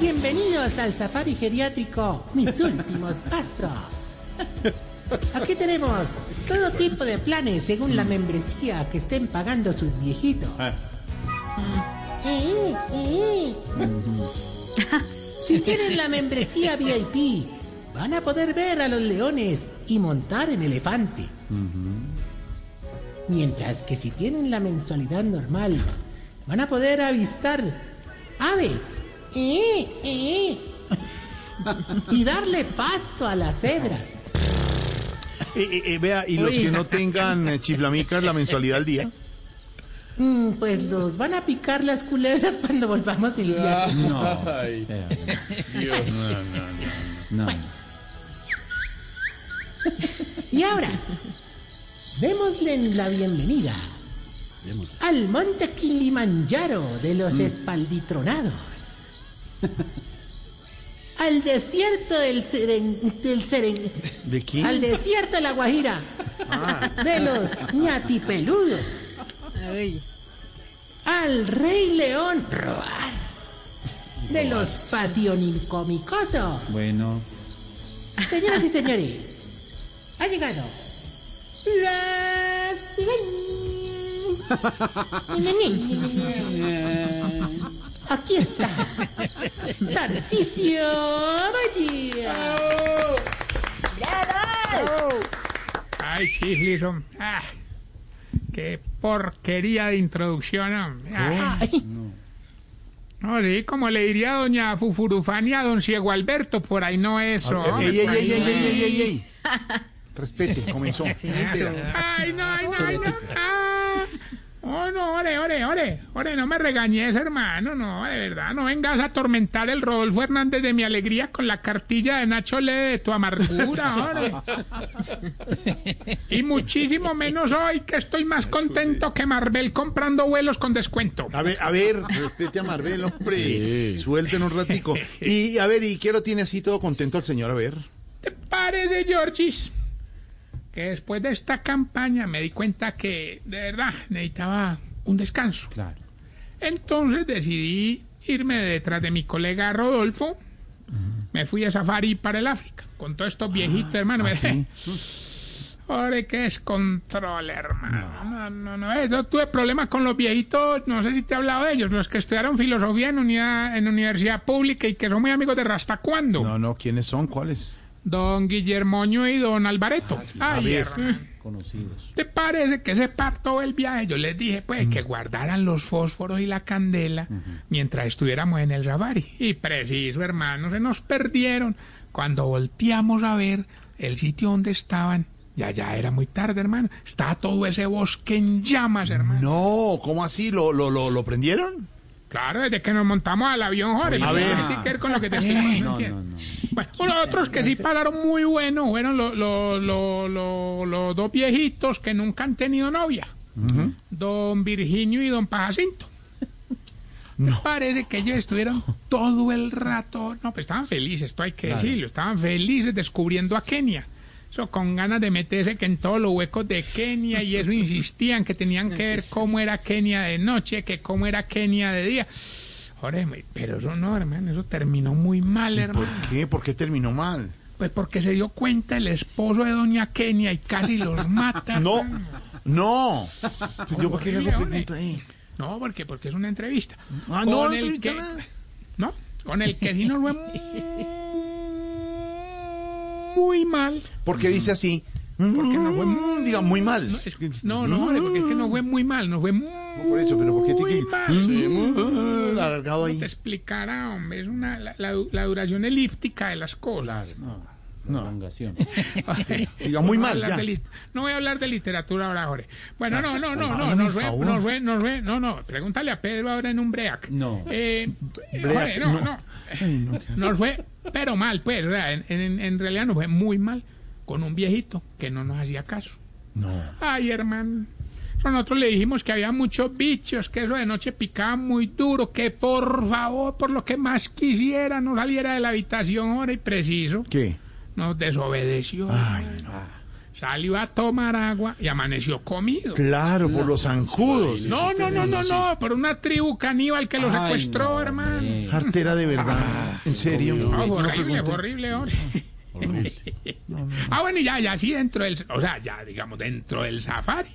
Bienvenidos al safari geriátrico, mis últimos pasos. Aquí tenemos todo tipo de planes según la membresía que estén pagando sus viejitos. Eh, eh. Si tienen la membresía VIP, van a poder ver a los leones y montar en elefante. Mientras que si tienen la mensualidad normal, van a poder avistar aves. Eh, eh. Y darle pasto a las cebras. Eh, eh, eh, vea, y los que no tengan eh, chiflamicas la mensualidad al día. Mm, Pues los van a picar las culebras cuando volvamos del viaje. No. Ay, Dios. No, no, no. Y ahora, démosle la bienvenida al monte Kilimanjaro de los espalditronados. al desierto del Seren, del Seren- ¿De quién? al desierto de la Guajira. De los ñatipeludos. Al rey león. Roar de los pationicomicosos. Bueno. Señoras y señores, ha llegado la... Aquí está Tarcisio Magia. Ay, Chiflis, hombre. Ah, qué porquería de introducción, hombre. Ah, Ay, no, sí, como le diría doña Fufurufania a don Ciego Alberto, por ahí no eso. hombre, Ey, ey, ey, ahí ey, no ey, es. ey, ey, ey. Respete, comenzó. Ay, no, ay, no, ay, no. Ah. Oh, no, ore, ore, ore, ore, no me regañes, hermano, no, de verdad, no vengas a atormentar el Rodolfo Hernández de mi alegría con la cartilla de Nacho Le de tu amargura, ore. Y muchísimo menos hoy que estoy más contento que Marvel comprando vuelos con descuento. A ver, a ver, respete a Marvel, hombre. Suelten un ratico. Y a ver, ¿y qué lo tiene así todo contento el señor? A ver. ¿Te parece, Georgis? Que después de esta campaña me di cuenta que de verdad necesitaba un descanso. Claro. Entonces decidí irme detrás de mi colega Rodolfo. Me fui a safari para el África con todos estos viejitos, hermano. ¿ah, Me sí? Ahora qué es control, hermano. No, no, no. eh, Yo tuve problemas con los viejitos, no sé si te he hablado de ellos, los que estudiaron filosofía en, unidad, en universidad pública y que son muy amigos de Rasta cuando. No, no, ¿quiénes son? ¿Cuáles? Don Guillermoño y don ver. hermano. Conocidos. ¿Te parece que se partó el viaje? Yo les dije, pues, que guardaran los fósforos y la candela mientras estuviéramos en el safari. Y preciso, hermano, se nos perdieron. Cuando volteamos a ver el sitio donde estaban, ya, ya era muy tarde, hermano. Estaba todo ese bosque en llamas, hermano. No, ¿cómo así? ¿Lo, lo, lo, lo prendieron? Claro, desde que nos montamos al avión, Jorge. A no ver. tiene que ver con lo que te. Bueno, los otros que sí pararon muy bueno fueron los, los, los, los- los dos viejitos que nunca han tenido novia. Don Virginio y don Pajacinto. No. Parece que ellos estuvieron todo el rato, no, pues estaban felices, esto hay que decirlo, estaban felices descubriendo a Kenia. Eso con ganas de meterse que en todos los huecos de Kenia y eso insistían que tenían que ver cómo era Kenia de noche, que cómo era Kenia de día. Ore, pero eso no, hermano, eso terminó muy mal, ¿Por hermano. qué? ¿Por qué terminó mal? Pues porque se dio cuenta el esposo de doña Kenia y casi los mata. No, hermano. no. ¿Yo por qué le hago pregunta ahí? No, porque, porque es una entrevista. Ah, no, Con no el entrevista que- nada. No, con el que sí nos fue muy mal. ¿Por qué dice así? Porque no fue Mm, Diga, muy mal. No, es- no, no, hombre, porque es que nos fue muy mal, nos fue muy Por eso, pero ¿por qué tiene mal. que Sí, muy alargado Te ahí? explicará, hombre, es una, la, la- la duración elíptica de las cosas. No. No. Prolongación. Diga, muy No voy a mal, no voy a hablar de literatura ahora, Jorge. Bueno, no, no, no, no, hágame nos el fue, favor. nos fue, nos fue, no, no, pregúntale a Pedro ahora en un break. No. Eh, Break, Jorge, no, no. no. Ay, no. Nos fue, pero mal, pues, en, en- en realidad nos fue muy mal con un viejito que no nos hacía caso. No. Ay, hermano. Nosotros le dijimos que había muchos bichos, que eso de noche picaba muy duro, que por favor, por lo que más quisiera, no saliera de la habitación ahora y preciso. ¿Qué? Nos desobedeció. Ay, no. salió a tomar agua y amaneció comido. Claro, por los zancudos. No, no, no, no, no, por una tribu caníbal que lo secuestró, hermano. Artera de verdad. ¿En serio? Ah, horrible, horrible, horrible. Ah, bueno, y ya, ya, sí, dentro del, o sea, ya, digamos, dentro del safari.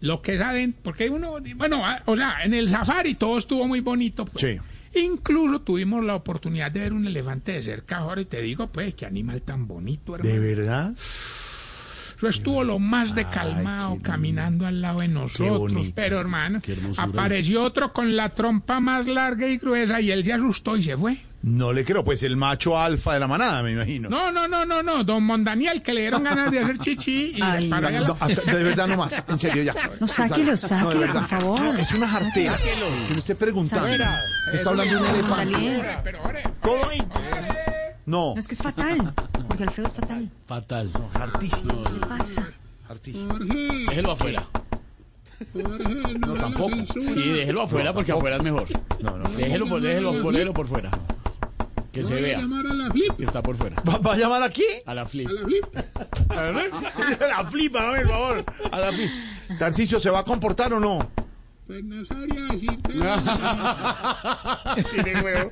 Lo que es adentro, porque uno, bueno, ah, o sea, en el safari todo estuvo muy bonito. pues. Sí. Incluso tuvimos la oportunidad de ver un elefante de cerca, ahora y te digo, pues, qué animal tan bonito, hermano. ¿De verdad? Eso estuvo lo más de calmado, caminando al lado de nosotros. bonito. Pero, hermano, apareció otro con la trompa más larga y gruesa y él se asustó y se fue. No le creo, pues el macho alfa de la manada, me imagino. No, no, no, no, no, don Mondaniel, que le dieron ganas de hacer chichi y Ay, para allá No, hasta- de verdad no más, en serio ya. No, sáquelo, No, sáquelo, verdad. por favor. Es una jartera. Que me esté preguntando. Se está hablando de un elefante. Ahí. No, No, es que es fatal. Jorge Alfredo es fatal. Fatal. hartísimo, ¿Qué le pasa? hartísimo. Déjelo afuera. No, tampoco. Sí, déjelo afuera porque afuera es mejor. No, no. Déjelo por, déjelo, déjelo por fuera. Que se vea llamar a la flip, que está por fuera. ¿Va, va a llamar aquí? A la flip. a la flip. A ver, la flipa, a ver, por favor. A la flipa. Tarcicio, ¿se va a comportar o no? Pues no sabría decirte. Tiene huevo.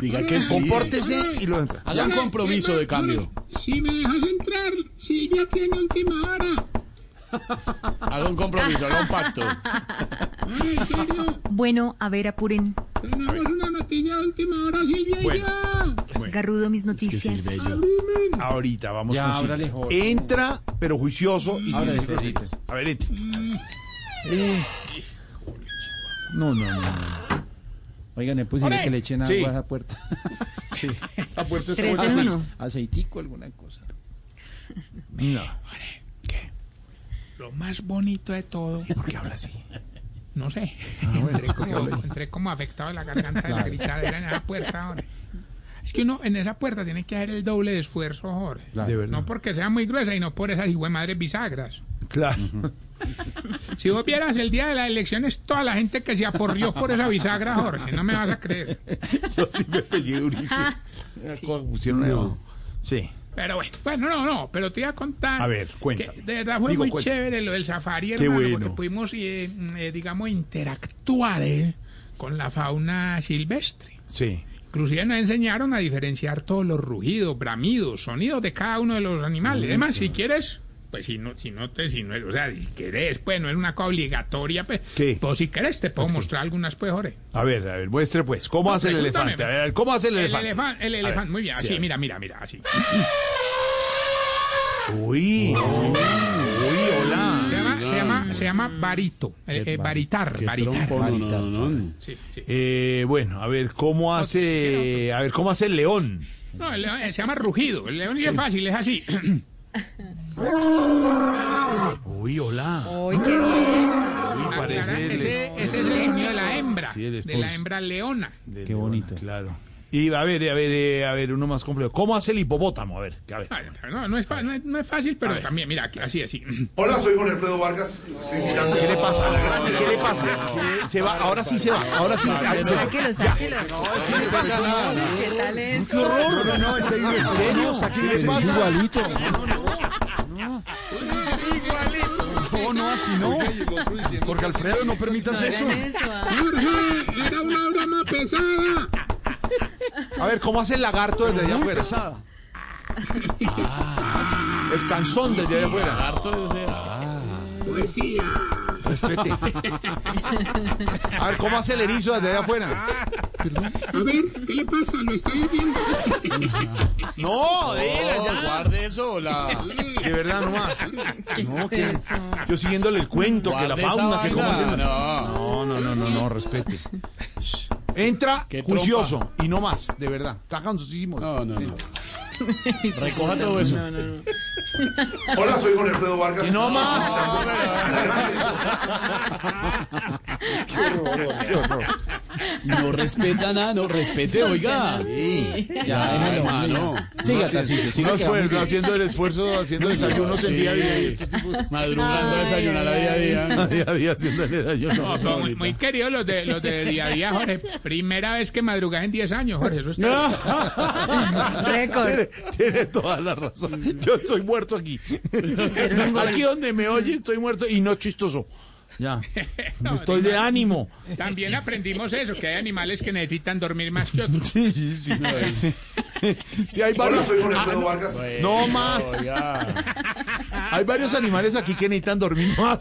Diga que sí. Compórtese y lo entra. Haga un compromiso de cambio. Si me dejas entrar, Silvia tiene última hora. Haga un compromiso, haga un pacto. Bueno, a ver, apuren. tenemos una noticia de última hora, Silvia y Bueno. yo. Garrudo, mis Que noticias. Silvia y yo. Ahorita vamos Ya, con ábrale, Silvia. Jorge. Entra, pero juicioso y Ábrale, sin. A ver, entra. Eh. No, no, no. no. Oigan, es posible Ore. que le echen agua Sí. a esa puerta. Sí. La puerta está buena. Aceitico, alguna cosa. No. Lo más bonito de todo, ¿Por qué habla así? No sé. bueno, entré, como, entré como afectado de la garganta de la gritadera en esa puerta ahora. Es que uno en esa puerta tiene que hacer el doble de esfuerzo, Jorge. Claro. De verdad. No porque sea muy gruesa y no por esas madres bisagras. Claro. Si vos vieras el día de las elecciones, toda la gente que se aporrió por esa bisagra, Jorge, no me vas a creer. Yo sí me pegué durísimo. ¿Cómo pusieron ahí abajo? Sí. Pero bueno, bueno, no, no, pero te iba a contar. A ver, cuéntame. que de verdad fue Digo, muy cuéntame. chévere lo del safari, Qué hermano, bueno. porque pudimos, eh, eh, digamos, interactuar eh, con la fauna silvestre. Sí. Inclusive nos enseñaron a diferenciar todos los rugidos, bramidos, sonidos de cada uno de los animales. Además, si quieres, pues si no, si no te, si no, o sea, si querés, pues no es una cosa obligatoria, pues, ¿Qué? pues si querés te puedo mostrar algunas, pues, Jorge. A ver, a ver, muestre pues. ¿Cómo No, hace el elefante? A ver, ¿cómo hace el El elefante? el elefante, muy bien, sí, así, mira, mira, mira, así. Uy. Uy, hola. Se llama, se llama, se llama barito, eh, eh, baritar, baritar. trompo, no, no, no, no. Sí, sí. Eh, bueno, a ver, ¿cómo hace... A ver, ¿cómo hace el león? No, el león, eh, se llama rugido. El león es fácil, es así. Uy, hola. ¡Ay, qué bien! Uy, parece... el- ese, ese es el sonido de la hembra, Sí, el de la hembra leona. de Qué leona, bonito. Claro. Y a ver, a ver, eh, a ver, uno más complejo. ¿Cómo hace el hipopótamo? A ver, a ver. Ay, No, no es, no es, no es fácil, pero también, mira, aquí, así, así. Hola, soy Jorge Alfredo Vargas. Estoy invitando. ¿Qué le pasa? ¿Qué le pasa? Se va, ahora sí se va, ahora sí. Ahí se va. Sáquelo, sáquelo. ¿Qué tal eso? ¡Qué horror! No, no, ese ¿En serio? ¿Qué le pasa? Igualito. No, no, así no. Jorge Alfredo, no permitas eso. Ah. Jorge, era una broma pesada. A ver, ¿cómo hace el lagarto desde allá afuera? El canzón desde allá afuera. Harto de ser. Poesía. Respete. A ver, ¿cómo hace el erizo desde allá afuera? A ver, ¿qué le pasa? Lo estoy viendo. No, dile No, ya. guarde eso, la. De verdad, no más. No, que yo siguiéndole el cuento, que la fauna, que cómo hace. No. No, no, no, no, no, respete. Entra Qué trompa. juicioso y no más, de verdad. Está cansosísimo. No, no, no. Recoja todo eso. No, no, no. Hola, soy Jorge Alfredo Vargas. Y no más. Qué horror, qué horror. No respeta nada, no respete, oiga. Sí. Ya, déjalo, hermano. Siga, Tarcisio, siga. No que va muy esfuerzo, bien. haciendo el esfuerzo, haciendo desayunos en día a día. y estos tipos- Madrugando a desayunar a día a día. Día a día haciendo el desayuno. No, pero muy, muy queridos los de, los de día a día, Jorge. Primera vez que madrugás en 10 años, Jorge. Eso está... Récord. Tiene, tiene toda la razón. Yo estoy muerto aquí. Aquí donde me oye estoy muerto y no chistoso. Ya. No, Estoy de ánimo. También aprendimos eso, que hay animales que necesitan dormir más que otros. Sí, sí, sí. Sí, Sí, hay varios. No más. Hay varios animales aquí que necesitan dormir más.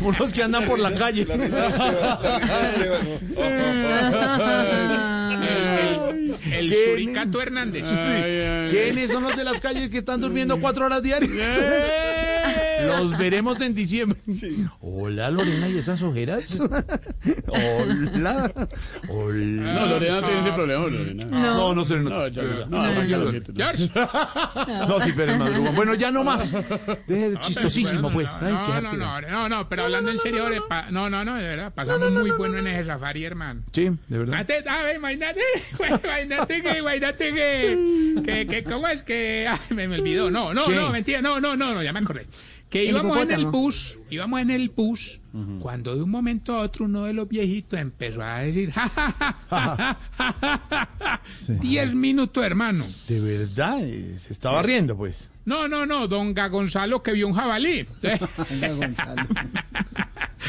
Unos que andan por la calle. El, suricato Hernández. ¿Quiénes son los de las calles que están durmiendo cuatro horas diarias? Los veremos en diciembre. Hola, Lorena, ¿y esas ojeras? Hola. Hola. No, Lorena no tiene ese problema, Lorena. No, no se le No, nota. ya, ya. No, arranca los siete. no. George. No, sí, pero es madrugón. Bueno, ya no más. Deje de chistosísimo, Bueno, pues. No, Ay, no, qué no, arte. no, no, no, pero hablando en serio, no, no, no, de verdad, pasamos muy bueno en ese safari, hermano. Sí, de verdad. A ver, imagínate, imagínate que, imagínate que, que, que, ¿cómo es que? Ay, me, me olvidó, no, no, ¿Qué? no, mentira, no, no, no, no, ya me acordé. Que íbamos en el bus, íbamos en el bus, cuando de un momento a otro uno de los viejitos empezó a decir, ja, ja, ja, ja, ja, ja, ja, ja. diez minutos, hermano. De verdad, eh, se estaba riendo, pues. No, no, no, don Ga Gonzalo que vio un jabalí. Gonzalo.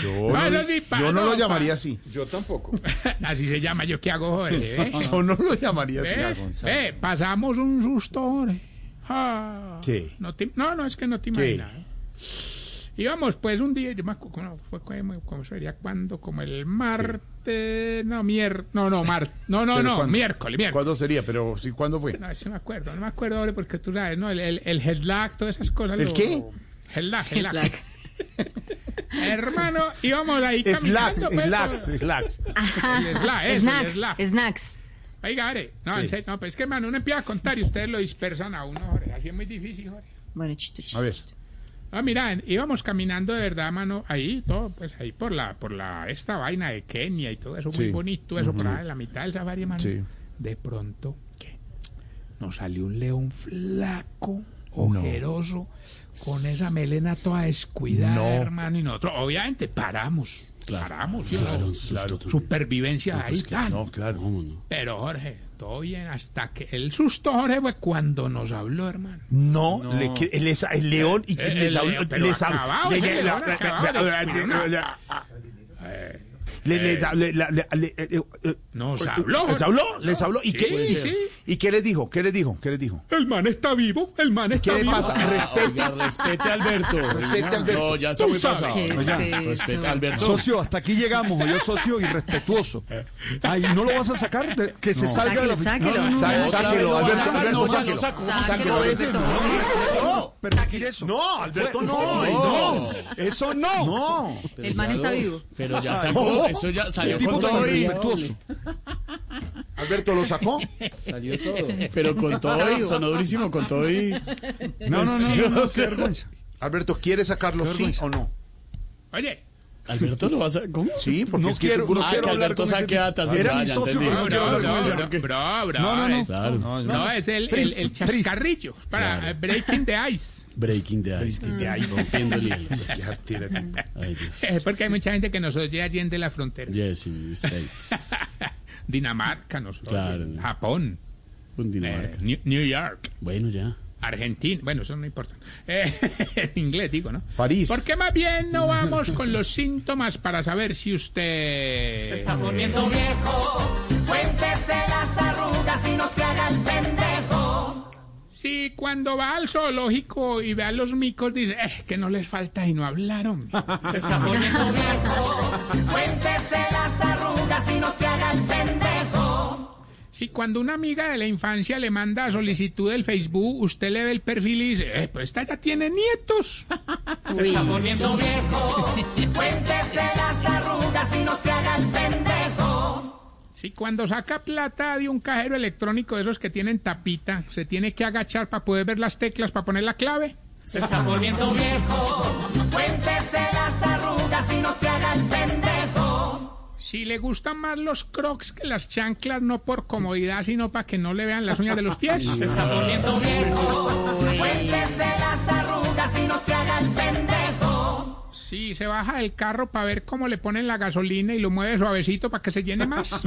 Yo no, sí, pa- yo no no, lo pa- llamaría así. Yo tampoco. Así se llama, yo qué hago, Jorge, ¿eh? Yo no lo llamaría así. ¿Eh? Eh, pasamos un susto, Jorge. Ah, ¿Qué? No, te- no, no, es que no te ¿Qué? imaginas. Íbamos, pues, un día, yo me acuerdo, ¿cómo fue, cómo, cómo sería cuando? Como el martes, no, mier, no, no, mar, no, no, ¿Pero no, cuándo? miércoles, miércoles. ¿Cuándo sería? Pero sí, ¿cuándo fue? No, sí me acuerdo, no me acuerdo, Jorge, porque tú sabes, ¿no? El, el, el headlock, todas esas cosas. ¿El lo- qué? Headlock, headlock. Headlock. Hermano, íbamos ahí Slacks, caminando. pues, slacks, por- slacks. El slack, eso, el Snacks, snacks. Oiga, Ore, no, en serio, no, pues es que, hermano, uno empieza a contar y ustedes lo dispersan a uno, Jorge. Así es muy difícil, Jorge. Bueno, chito, chito. A ver. Ah, mira, íbamos caminando de verdad, mano, ahí, todo, pues ahí por la, por la, esta vaina de Kenia y todo eso, muy bonito, eso por ahí en la mitad del safari, hermano. Sí. De pronto, ¿qué? Nos salió un león flaco, ojeroso, con esa melena toda descuidada, No. hermano, y nosotros, obviamente, paramos. Claro. Paramos, ¿sí o Claro, no? Supervivencia ahí, tal. No, claro. ¿Cómo no? Pero Jorge, todo bien, hasta que el susto, Jorge, fue cuando nos habló, hermano. No, Le, el, león y El- le- el le- león, les les, eh. eh, eh, habló. Les habló, les habló. ¿Y, sí, qué, ¿Y qué les dijo? ¿Qué les dijo? ¿Qué les dijo? El man está vivo, el man está ¿Qué vivo. Le pasa? Respete. respete a Alberto. Respete a Alberto. No, ya está muy pasado. Socio, hasta aquí llegamos. Yo socio irrespetuoso. Ay, ¿no lo vas a sacar? Que se salga de la... Sáquelo, sáquelo. Sáquelo, Alberto. Sáquelo, sáquelo. Sáquelo, permitir eso. no, Alberto, no, no, Eso no. no. El man está vivo. Pero ya sacó, eso ya salió con todo y... irrespetuoso. Alberto lo sacó. Salió todo. Pero con todo y, sonó durísimo, con todo y... No, no, no, no, no, qué vergüenza. Alberto, ¿quiere sacarlo sí o no? Oye, Alberto lo vas a... ¿Cómo? Sí, porque No es que quiero- no Ah, que hablar Alberto con ese tipo. Era mi socio, pero no quiero bro, hablar con bro, bro, No, no, no. No, es el, el, Triste, el chascarrillo para eh, breaking the ice. Breaking the ice. Breaking the ice. Rompiendo el. Es porque hay mucha gente que nos oye allende la frontera. Yes, States. Dinamarca nos oye, Claro. Japón, Un eh, Dinamarca. New, New York, Bueno, ya. Argentina. Bueno, eso no importa. Eh, en inglés digo, ¿no? París. ¿Por qué más bien no vamos con los síntomas para saber si usted... Se está poniendo viejo, cuéntese las arrugas y no se haga el pendejo. Si cuando va al zoológico y ve a los micos dice, eh, que no les falta y no hablaron. Se está poniendo viejo, cuéntese las arrugas y no se haga el pendejo. Si cuando una amiga de la infancia le manda solicitud del Facebook, usted le ve el perfil y dice, eh, pues esta ya tiene nietos. Se está poniendo viejo, cuéntese las arrugas y no se haga el pendejo. Si cuando saca plata de un cajero electrónico de esos que tienen tapita, se tiene que agachar para poder ver las teclas para poner la clave. Se está poniendo viejo, cuéntese las arrugas y no se haga el pendejo. Si le gustan más los crocs que las chanclas, no por comodidad, sino para que no le vean las uñas de los pies. Se está poniendo viejo. Cuéntese las arrugas y no se haga el pendejo. Si se baja del carro para ver cómo le ponen la gasolina y lo mueve suavecito para que se llene más.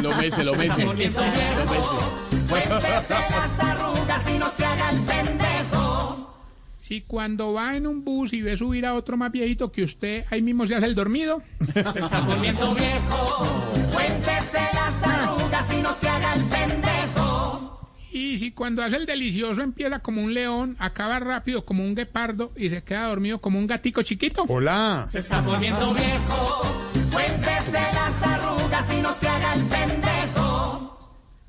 Lo mece, lo mece. Lo Poniendo viejo. mece. Cuéntese las arrugas y no se haga el pendejo. Si cuando va en un bus y ve subir a otro más viejito que usted, ahí mismo se hace el dormido. Se está poniendo viejo. Cuéntese las arrugas y no se haga el pendejo. Y si cuando hace el delicioso empieza como un león, acaba rápido como un guepardo y se queda dormido como un gatico chiquito. Hola. Se está poniendo viejo. Cuéntese las arrugas y no se haga el pendejo.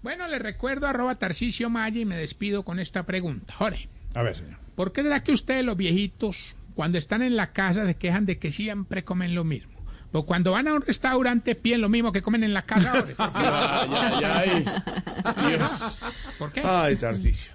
Bueno, le recuerdo arroba Tarcisio Maya y me despido con esta pregunta. Jorge, A ver, señor. ¿Por qué será que ustedes los viejitos, cuando están en la casa, se quejan de que siempre comen lo mismo? Pues cuando van a un restaurante piden lo mismo que comen en la casa. ¿Por qué? Ay, ay, ay. Dios. ¿Por qué? Ay, Tarcicio.